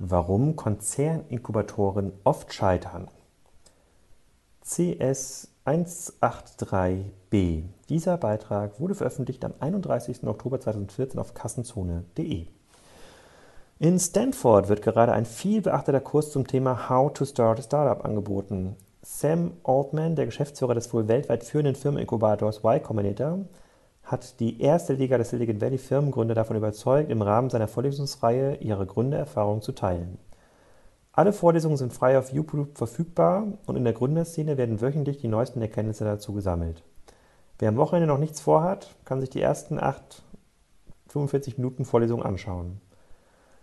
Warum Konzerninkubatoren oft scheitern. CS 183b. Dieser Beitrag wurde veröffentlicht am 31. Oktober 2014 auf kassenzone.de. In Stanford wird gerade ein viel beachteter Kurs zum Thema How to Start a Startup angeboten. Sam Altman, der Geschäftsführer des wohl weltweit führenden Firmeninkubators Y Combinator, hat die erste Liga des Silicon Valley Firmengründer davon überzeugt, im Rahmen seiner Vorlesungsreihe ihre Gründererfahrung zu teilen. Alle Vorlesungen sind frei auf YouTube verfügbar und in der Gründerszene werden wöchentlich die neuesten Erkenntnisse dazu gesammelt. Wer am Wochenende noch nichts vorhat, kann sich die ersten 8, 45 Minuten Vorlesung anschauen.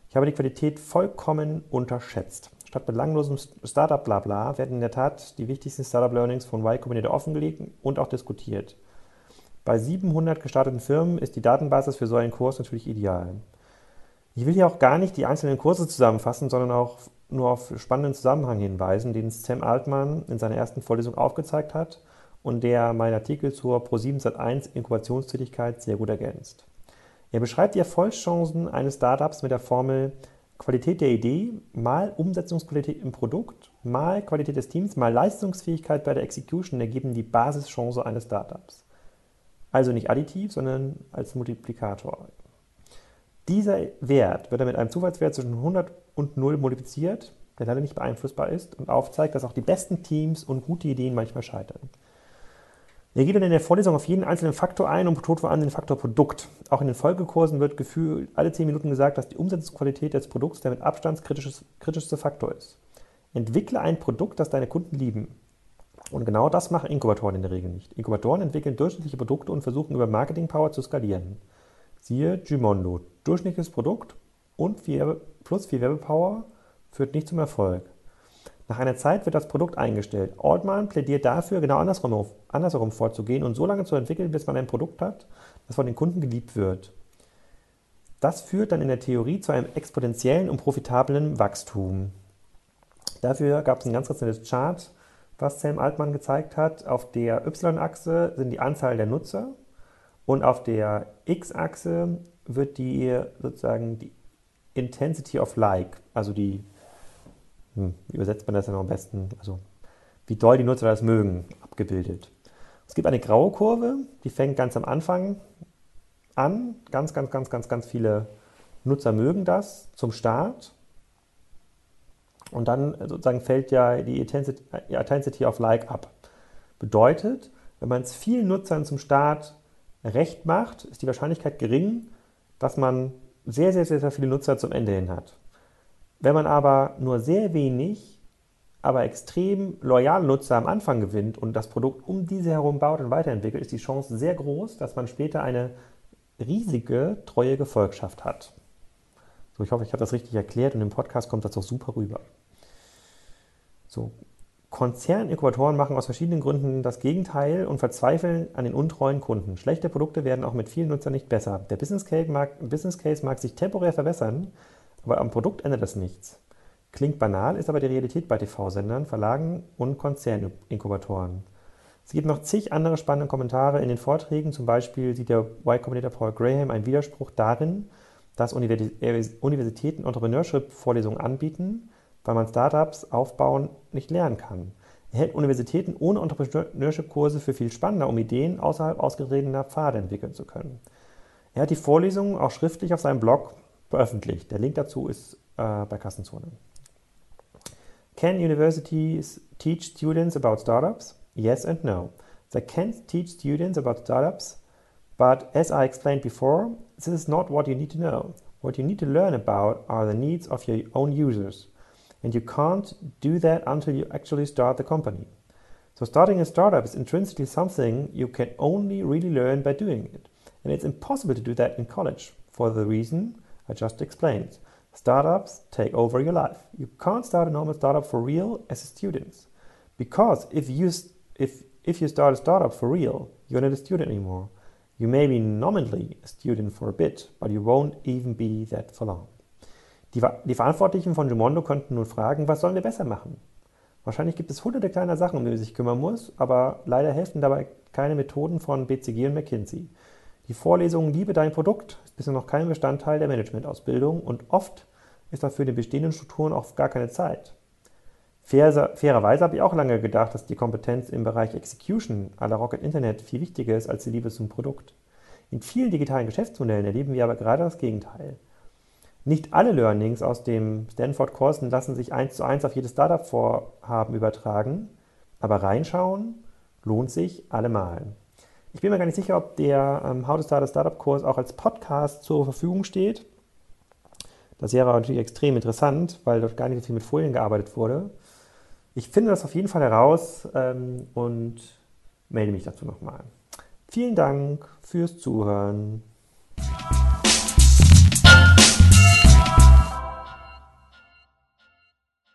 Ich habe die Qualität vollkommen unterschätzt. Statt belanglosem Startup-Blabla werden in der Tat die wichtigsten Startup-Learnings von Y Combinator offengelegt und auch diskutiert. Bei 700 gestarteten Firmen ist die Datenbasis für so einen Kurs natürlich ideal. Ich will hier auch gar nicht die einzelnen Kurse zusammenfassen, sondern auch nur auf spannenden Zusammenhang hinweisen, den Sam Altman in seiner ersten Vorlesung aufgezeigt hat und der meinen Artikel zur Pro7 Sat1 Inkubationstätigkeit sehr gut ergänzt. Er beschreibt die Erfolgschancen eines Startups mit der Formel Qualität der Idee mal Umsetzungsqualität im Produkt mal Qualität des Teams mal Leistungsfähigkeit bei der Execution ergeben die Basischance eines Startups. Also nicht additiv, sondern als Multiplikator. Dieser Wert wird dann mit einem Zufallswert zwischen 100 und 0 multipliziert, der leider nicht beeinflussbar ist und aufzeigt, dass auch die besten Teams und gute Ideen manchmal scheitern. Er geht dann in der Vorlesung auf jeden einzelnen Faktor ein und betont vor allem den Faktor Produkt. Auch in den Folgekursen wird gefühlt alle 10 Minuten gesagt, dass die Umsetzungsqualität des Produkts der mit Abstand kritischste Faktor ist. Entwickle ein Produkt, das deine Kunden lieben. Und genau das machen Inkubatoren in der Regel nicht. Inkubatoren entwickeln durchschnittliche Produkte und versuchen über Marketing Power zu skalieren. Siehe Gimondo. Durchschnittliches Produkt und viel, plus viel Werbepower führt nicht zum Erfolg. Nach einer Zeit wird das Produkt eingestellt. Altman plädiert dafür, genau andersrum, andersherum vorzugehen und so lange zu entwickeln, bis man ein Produkt hat, das von den Kunden geliebt wird. Das führt dann in der Theorie zu einem exponentiellen und profitablen Wachstum. Dafür gab es ein ganz, nettes Chart, was Sam Altman gezeigt hat. Auf der Y-Achse sind die Anzahl der Nutzer und auf der X-Achse wird die sozusagen die Intensity of Like, also die, hm, wie übersetzt man das dann am besten, also wie doll die Nutzer das mögen, abgebildet. Es gibt eine graue Kurve, die fängt ganz am Anfang an. Ganz, ganz, ganz, ganz, ganz viele Nutzer mögen das zum Start. Und dann sozusagen fällt ja die Intensity of Like ab. Bedeutet, wenn man es vielen Nutzern zum Start recht macht, ist die Wahrscheinlichkeit gering, dass man sehr, sehr, sehr, sehr viele Nutzer zum Ende hin hat. Wenn man aber nur sehr wenig, aber extrem loyale Nutzer am Anfang gewinnt und das Produkt um diese herum baut und weiterentwickelt, ist die Chance sehr groß, dass man später eine riesige, treue Gefolgschaft hat. So, ich hoffe, ich habe das richtig erklärt und im Podcast kommt das auch super rüber. So, Konzerninkubatoren machen aus verschiedenen Gründen das Gegenteil und verzweifeln an den untreuen Kunden. Schlechte Produkte werden auch mit vielen Nutzern nicht besser. Der Business Case mag, Business Case mag sich temporär verbessern, aber am Produkt ändert das nichts. Klingt banal, ist aber die Realität bei TV-Sendern, Verlagen und Konzerninkubatoren. Es gibt noch zig andere spannende Kommentare in den Vorträgen. Zum Beispiel sieht der Y Combinator Paul Graham einen Widerspruch darin, dass Universitäten Entrepreneurship-Vorlesungen anbieten, weil man Startups aufbauen nicht lernen kann. Er hält Universitäten ohne Entrepreneurship-Kurse für viel spannender, um Ideen außerhalb ausgeredener Pfade entwickeln zu können. Er hat die Vorlesungen auch schriftlich auf seinem Blog veröffentlicht. Der Link dazu ist äh, bei Kassenzone. Can universities teach students about startups? Yes and no. They can teach students about startups, but as I explained before, this is not what you need to know. What you need to learn about are the needs of your own users. And you can't do that until you actually start the company. So, starting a startup is intrinsically something you can only really learn by doing it. And it's impossible to do that in college for the reason I just explained. Startups take over your life. You can't start a normal startup for real as a student. Because if you, if, if you start a startup for real, you're not a student anymore. You may be nominally a student for a bit, but you won't even be that for long. Die, die Verantwortlichen von Jumondo könnten nun fragen, was sollen wir besser machen? Wahrscheinlich gibt es hunderte kleiner Sachen, um die man sich kümmern muss, aber leider helfen dabei keine Methoden von BCG und McKinsey. Die Vorlesung Liebe dein Produkt ist bisher noch kein Bestandteil der Managementausbildung und oft ist dafür den bestehenden Strukturen auch gar keine Zeit. Fair, fairerweise habe ich auch lange gedacht, dass die Kompetenz im Bereich Execution la Rocket Internet viel wichtiger ist als die Liebe zum Produkt. In vielen digitalen Geschäftsmodellen erleben wir aber gerade das Gegenteil. Nicht alle Learnings aus dem Stanford-Kurs lassen sich eins zu eins auf jedes Startup-Vorhaben übertragen, aber reinschauen lohnt sich allemal. Ich bin mir gar nicht sicher, ob der ähm, How to Start a Startup-Kurs auch als Podcast zur Verfügung steht. Das wäre natürlich extrem interessant, weil dort gar nicht so viel mit Folien gearbeitet wurde. Ich finde das auf jeden Fall heraus ähm, und melde mich dazu nochmal. Vielen Dank fürs Zuhören.